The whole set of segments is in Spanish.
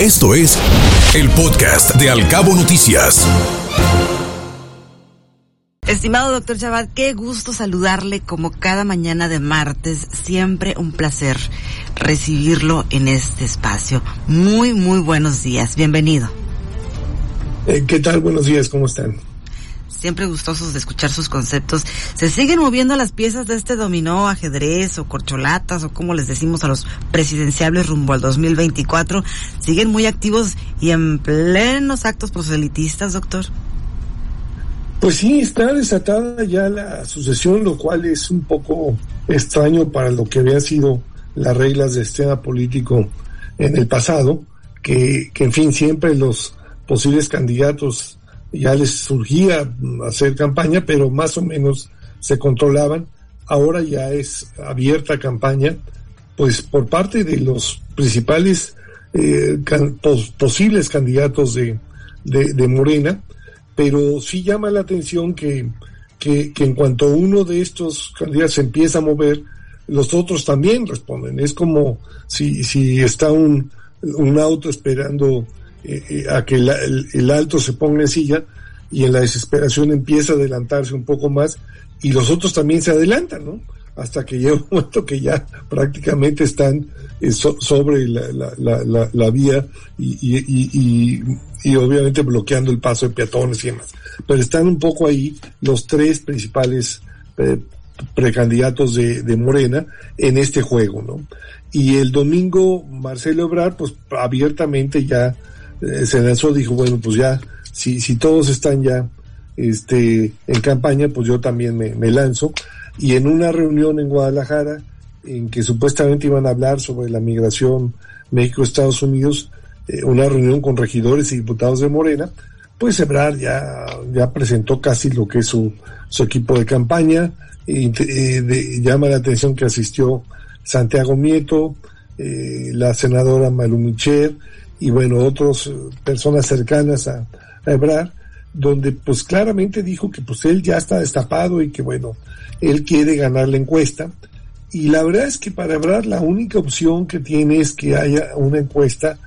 Esto es el podcast de Alcabo Noticias. Estimado doctor Chabat, qué gusto saludarle como cada mañana de martes. Siempre un placer recibirlo en este espacio. Muy, muy buenos días. Bienvenido. Eh, ¿Qué tal? Buenos días, ¿cómo están? Siempre gustosos de escuchar sus conceptos. ¿Se siguen moviendo las piezas de este dominó, ajedrez o corcholatas o como les decimos a los presidenciables rumbo al 2024? ¿Siguen muy activos y en plenos actos proselitistas, doctor? Pues sí, está desatada ya la sucesión, lo cual es un poco extraño para lo que habían sido las reglas de escena político en el pasado, que, que en fin, siempre los posibles candidatos ya les surgía hacer campaña, pero más o menos se controlaban. Ahora ya es abierta campaña, pues por parte de los principales eh, posibles candidatos de, de, Morena, pero sí llama la atención que, que, en cuanto uno de estos candidatos se empieza a mover, los otros también responden. Es como si, si está un, un auto esperando eh, eh, a que el, alto se ponga en silla y en la desesperación empieza a adelantarse un poco más y los otros también se adelantan, ¿no? Hasta que llega un momento que ya prácticamente están eh, sobre la, la, la, vía y, obviamente bloqueando el paso de peatones y demás. Pero están un poco ahí los tres principales precandidatos de, de Morena en este juego, ¿no? Y el domingo Marcelo Ebrard, pues abiertamente ya eh, se lanzó, dijo, bueno, pues ya, si, si todos están ya este, en campaña, pues yo también me, me lanzo. Y en una reunión en Guadalajara, en que supuestamente iban a hablar sobre la migración México-Estados Unidos, eh, una reunión con regidores y diputados de Morena, pues Ebrard ya, ya presentó casi lo que es su, su equipo de campaña, y, eh, llama la atención que asistió Santiago Mieto, eh, la senadora Malu Micher, y bueno, otras eh, personas cercanas a, a donde pues claramente dijo que pues él ya está destapado y que bueno, él quiere ganar la encuesta. Y la verdad es que para Ebrard la única opción que tiene es que haya una encuesta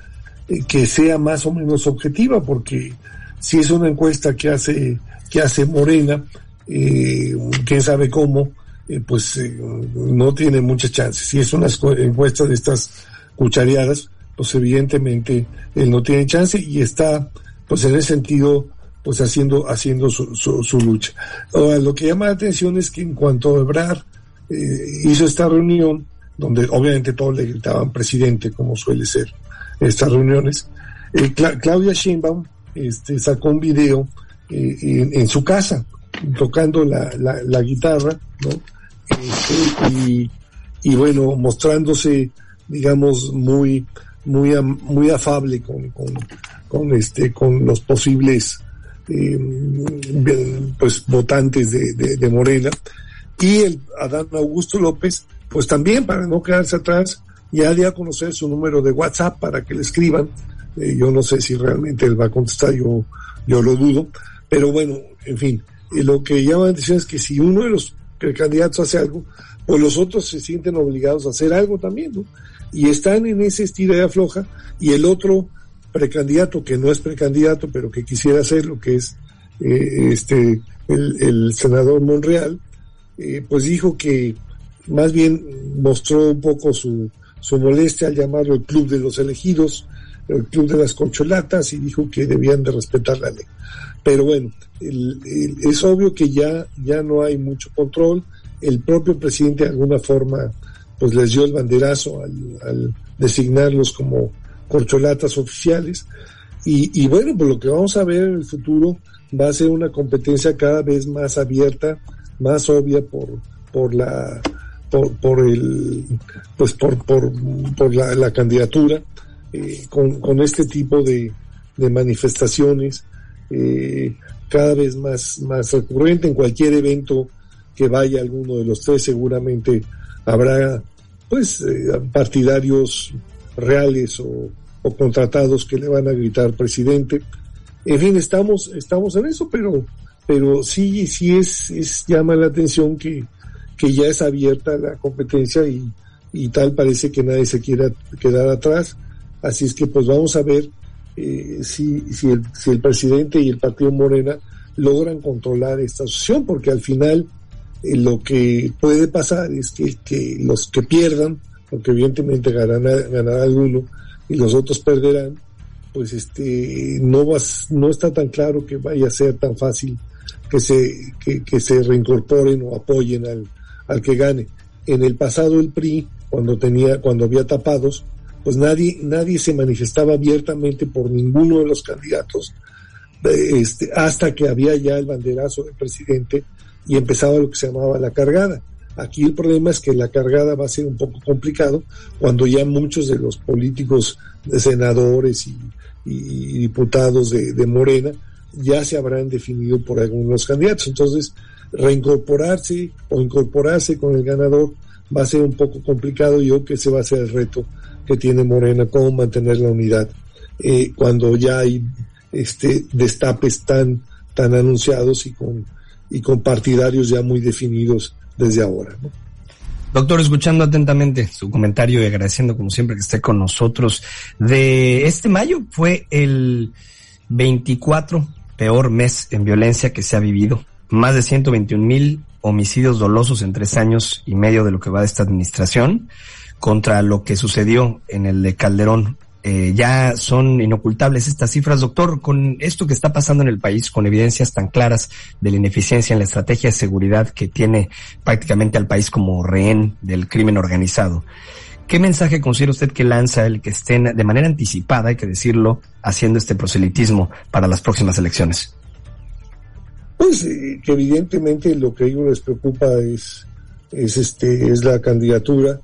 eh, que sea más o menos objetiva, porque si es una encuesta que hace, que hace Morena, eh, quién sabe cómo, eh, pues no tiene muchas chances. Si es una encuesta de estas cuchareadas, pues evidentemente él no tiene chance y está, pues en ese sentido, pues haciendo, haciendo su, su, lucha. Ahora, lo que llama la atención es que en cuanto a Ebrard eh, hizo esta reunión, donde obviamente todos le gritaban presidente, como suele ser estas reuniones, eh, Claudia Sheinbaum este, sacó un video eh, en, su casa, tocando la, la, guitarra, ¿no? Este, y, y bueno, mostrándose, digamos, muy muy, muy afable con, con, este, con los posibles eh, pues votantes de, de, Morena. Y el Adán Augusto López, pues también para no quedarse atrás, ya dio a conocer su número de WhatsApp para que le escriban. Eh, yo no sé si realmente él va a contestar, yo, yo lo dudo. Pero bueno, en fin, eh, lo que llama la atención es que si uno de los candidatos hace algo, pues los otros se sienten obligados a hacer algo también, ¿no? y están en ese estilo de afloja y el otro precandidato que no es precandidato pero que quisiera hacerlo que es eh, este el, senador Monreal eh, pues dijo que más bien mostró un poco su, su molestia al llamarlo el club de los elegidos el club de las concholatas y dijo que debían de respetar la ley. Pero bueno es obvio que ya ya no hay mucho control. El propio presidente de alguna forma pues les dio el banderazo al, designarlos como corcholatas oficiales. Y, bueno, pues lo que vamos a ver en el futuro va a ser una competencia cada vez más abierta, más obvia por, por la, por el, pues por, por, por la, candidatura, eh, con, este tipo de, manifestaciones, eh, cada vez más, más recurrente en cualquier evento que vaya alguno de los tres seguramente habrá pues eh, partidarios reales o, contratados que le van a gritar presidente. En fin, estamos, estamos en eso, pero, pero sí, sí es, es llama la atención que, que ya es abierta la competencia y, y tal parece que nadie se quiera quedar atrás. Así es que pues vamos a ver eh, si, si, el, si el presidente y el partido Morena logran controlar esta asociación, porque al final eh, lo que puede pasar es que, los que pierdan, porque evidentemente ganará, ganará alguno y los otros perderán, pues este no vas, no está tan claro que vaya a ser tan fácil que se, que se reincorporen o apoyen al, al que gane. En el pasado el PRI, cuando tenía, cuando había tapados, pues nadie, nadie se manifestaba abiertamente por ninguno de los candidatos, este, hasta que había ya el banderazo del presidente y empezaba lo que se llamaba la cargada. Aquí el problema es que la cargada va a ser un poco complicado cuando ya muchos de los políticos, de senadores y, diputados de, Morena ya se habrán definido por algunos candidatos. Entonces, reincorporarse o incorporarse con el ganador va a ser un poco complicado. Yo creo que ese va a ser el reto que tiene Morena, cómo mantener la unidad eh, cuando ya hay este destapes tan tan anunciados y con y con partidarios ya muy definidos desde ahora. Doctor, escuchando atentamente su comentario y agradeciendo como siempre que esté con nosotros, de este mayo fue el 24 peor mes en violencia que se ha vivido. Más de 121 mil homicidios dolosos en tres años y medio de lo que va de esta administración contra lo que sucedió en el de Calderón. Eh, ya son inocultables estas cifras, doctor, con esto que está pasando en el país, con evidencias tan claras de la ineficiencia en la estrategia de seguridad que tiene prácticamente al país como rehén del crimen organizado. ¿Qué mensaje considera usted que lanza el que estén de manera anticipada, hay que decirlo, haciendo este proselitismo para las próximas elecciones? Pues eh, que evidentemente lo que a ellos les preocupa es, es este, es la candidatura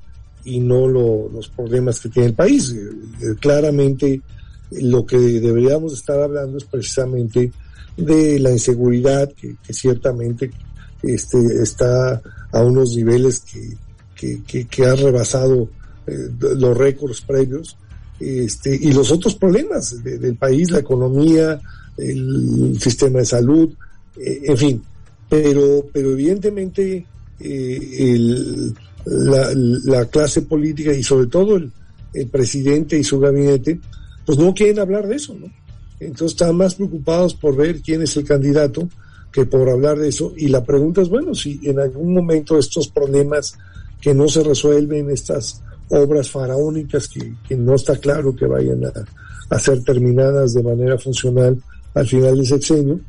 y no los problemas que tiene el país. Eh, claramente lo que deberíamos estar hablando es precisamente de la inseguridad que, ciertamente este, está a unos niveles que, que, que, ha rebasado eh, los récords previos este, y los otros problemas del país, la economía, el sistema de salud, eh, en fin. Pero, pero evidentemente el, la, la clase política y sobre todo el, presidente y su gabinete, pues no quieren hablar de eso, ¿no? Entonces están más preocupados por ver quién es el candidato que por hablar de eso. Y la pregunta es, bueno, si en algún momento estos problemas que no se resuelven, estas obras faraónicas que, no está claro que vayan a, ser terminadas de manera funcional al final del sexenio,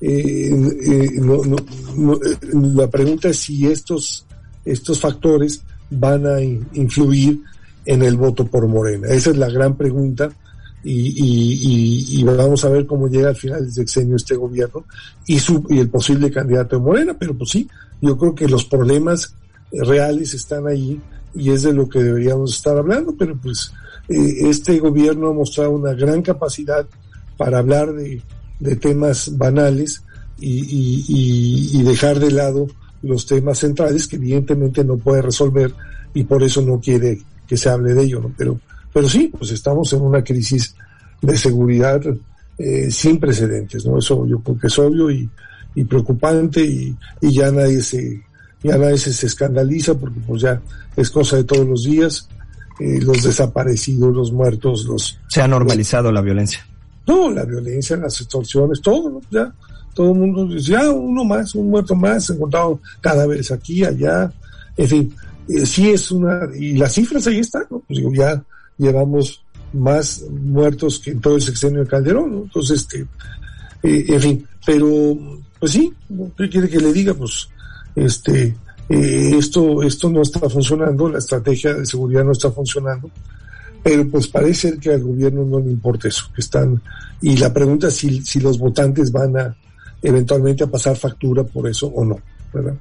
eh, eh, no, eh, la pregunta es si estos estos factores van a influir en el voto por Morena? Esa es la gran pregunta y, vamos a ver cómo llega al final del sexenio este gobierno y, su, y el posible candidato de Morena, pero pues sí, yo creo que los problemas reales están ahí y es de lo que deberíamos estar hablando, pero pues eh, este gobierno ha mostrado una gran capacidad para hablar de, de temas banales y, y, dejar de lado los temas centrales que evidentemente no puede resolver y por eso no quiere que se hable de ello, ¿no? Pero, pero sí, pues estamos en una crisis de seguridad eh, sin precedentes, ¿no? Eso yo creo que es obvio y, y preocupante y, y, ya nadie se, ya nadie se, escandaliza porque pues ya es cosa de todos los días, eh, los desaparecidos, los muertos, los... Se ha normalizado la violencia. No, la violencia, las extorsiones, todo, ¿no? Ya, todo el mundo dice, ya, uno más, un muerto más, encontrado cadáveres aquí, allá, en fin, eh, sí es una, y las cifras ahí están, ¿no? Pues digo, ya llevamos más muertos que en todo el sexenio de Calderón, ¿no? Entonces, este, eh, en fin, pero, pues sí, ¿qué quiere que le diga? Pues, este, eh, esto, esto no está funcionando, la estrategia de seguridad no está funcionando, pero pues parece que al gobierno no le importa eso, que están, y la pregunta es si, si los votantes van a, eventualmente a pasar factura por eso o no, ¿verdad?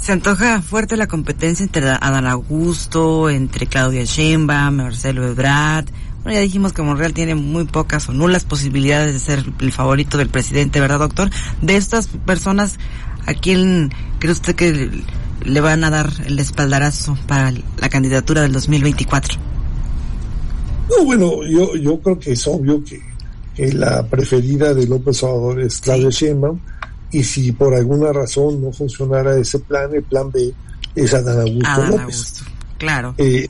Se antoja fuerte la competencia entre Adán Augusto, entre Claudia Sheinbaum, Marcelo Ebrard. Bueno, ya dijimos que Monreal tiene muy pocas o nulas posibilidades de ser el favorito del presidente, ¿verdad, doctor? De estas personas, ¿a quién cree usted que le van a dar el espaldarazo para la candidatura del 2024? No, bueno, yo, yo creo que es obvio que la preferida de López Obrador es Claudia Sheinbaum y si por alguna razón no funcionara ese plan, el plan B es Adán Augusto López. claro. Eh,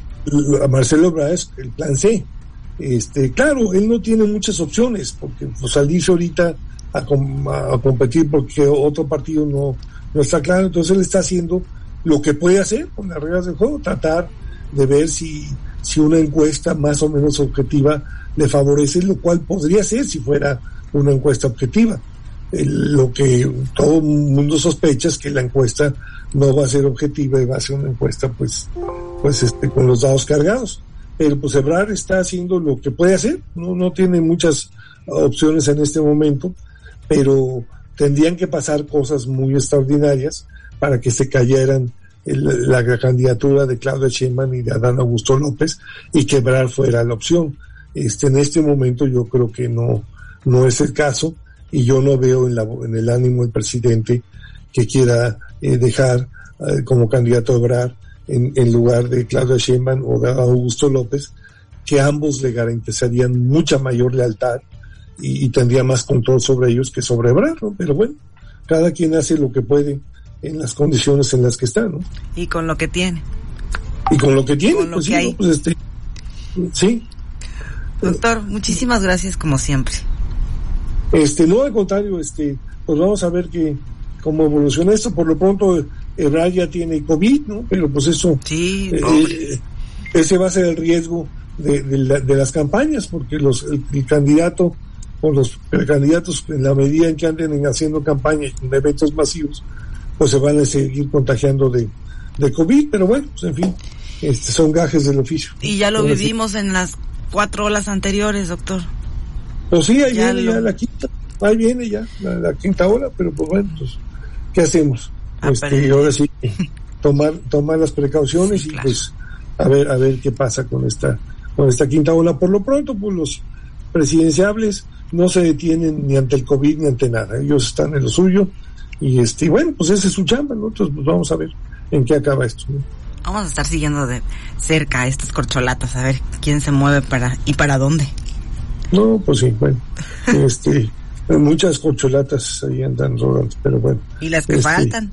Marcelo Ebrard es el plan C. Este, claro, él no tiene muchas opciones, porque pues, salirse ahorita a, competir porque otro partido no, no está claro, entonces él está haciendo lo que puede hacer con las reglas del juego, tratar de ver si, si una encuesta más o menos objetiva le favorece, lo cual podría ser si fuera una encuesta objetiva. lo que todo el mundo sospecha es que la encuesta no va a ser objetiva y va a ser una encuesta pues, pues este, con los dados cargados. Pero pues Ebrar está haciendo lo que puede hacer, no, no tiene muchas opciones en este momento, pero tendrían que pasar cosas muy extraordinarias para que se cayeran la, candidatura de Claudia Sheinbaum y de Adán Augusto López y quebrar fuera la opción. Este, en este momento yo creo que no, no es el caso y yo no veo en, la, en el ánimo del presidente que quiera eh, dejar eh, como candidato a Obrar en, en, lugar de Claudia Sheinbaum o de Augusto López, que ambos le garantizarían mucha mayor lealtad y, tendría más control sobre ellos que sobre Obrar, ¿no? Pero bueno, cada quien hace lo que puede en las condiciones en las que está, ¿no? Y con lo que tiene. Y con lo que tiene, pues, sí, pues este, sí. Doctor, muchísimas gracias como siempre. Este, no, al contrario, este, pues vamos a ver que cómo evoluciona esto. Por lo pronto, Ebrard ya tiene COVID, ¿no? Pero pues eso, sí, eh, eh, ese va a ser el riesgo de, de, las campañas, porque los, el, candidato o los precandidatos, en la medida en que anden haciendo campaña en eventos masivos, pues se van a seguir contagiando de, de COVID, pero bueno, pues en fin, este, son gajes del oficio. Y ya lo vivimos en las cuatro olas anteriores, doctor. Pues sí, ahí viene ya la quinta, ahí viene ya la, quinta ola, pero pues bueno, pues, ¿qué hacemos? Ah, este, ahora sí, tomar, tomar las precauciones y pues a ver, a ver qué pasa con esta, con esta quinta ola. Por lo pronto, pues los presidenciables no se detienen ni ante el COVID ni ante nada. Ellos están en lo suyo y este, bueno, pues ese es su chamba, ¿no? Entonces, pues vamos a ver en qué acaba esto. Vamos a estar siguiendo de cerca estas corcholatas, a ver quién se mueve para y para dónde. No, pues sí, bueno. este, muchas corcholatas ahí andan rodando, pero bueno. ¿Y las que este, faltan?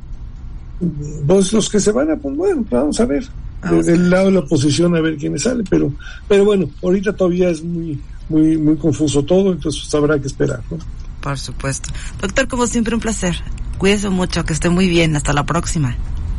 Pues los que se van a, pues bueno, vamos a ver. Desde el lado de la oposición a ver quiénes sale, pero, pero bueno, ahorita todavía es muy, muy, muy confuso todo, entonces pues, habrá que esperar, ¿no? Por supuesto. Doctor, como siempre, un placer. Cuídese mucho, que esté muy bien. Hasta la próxima.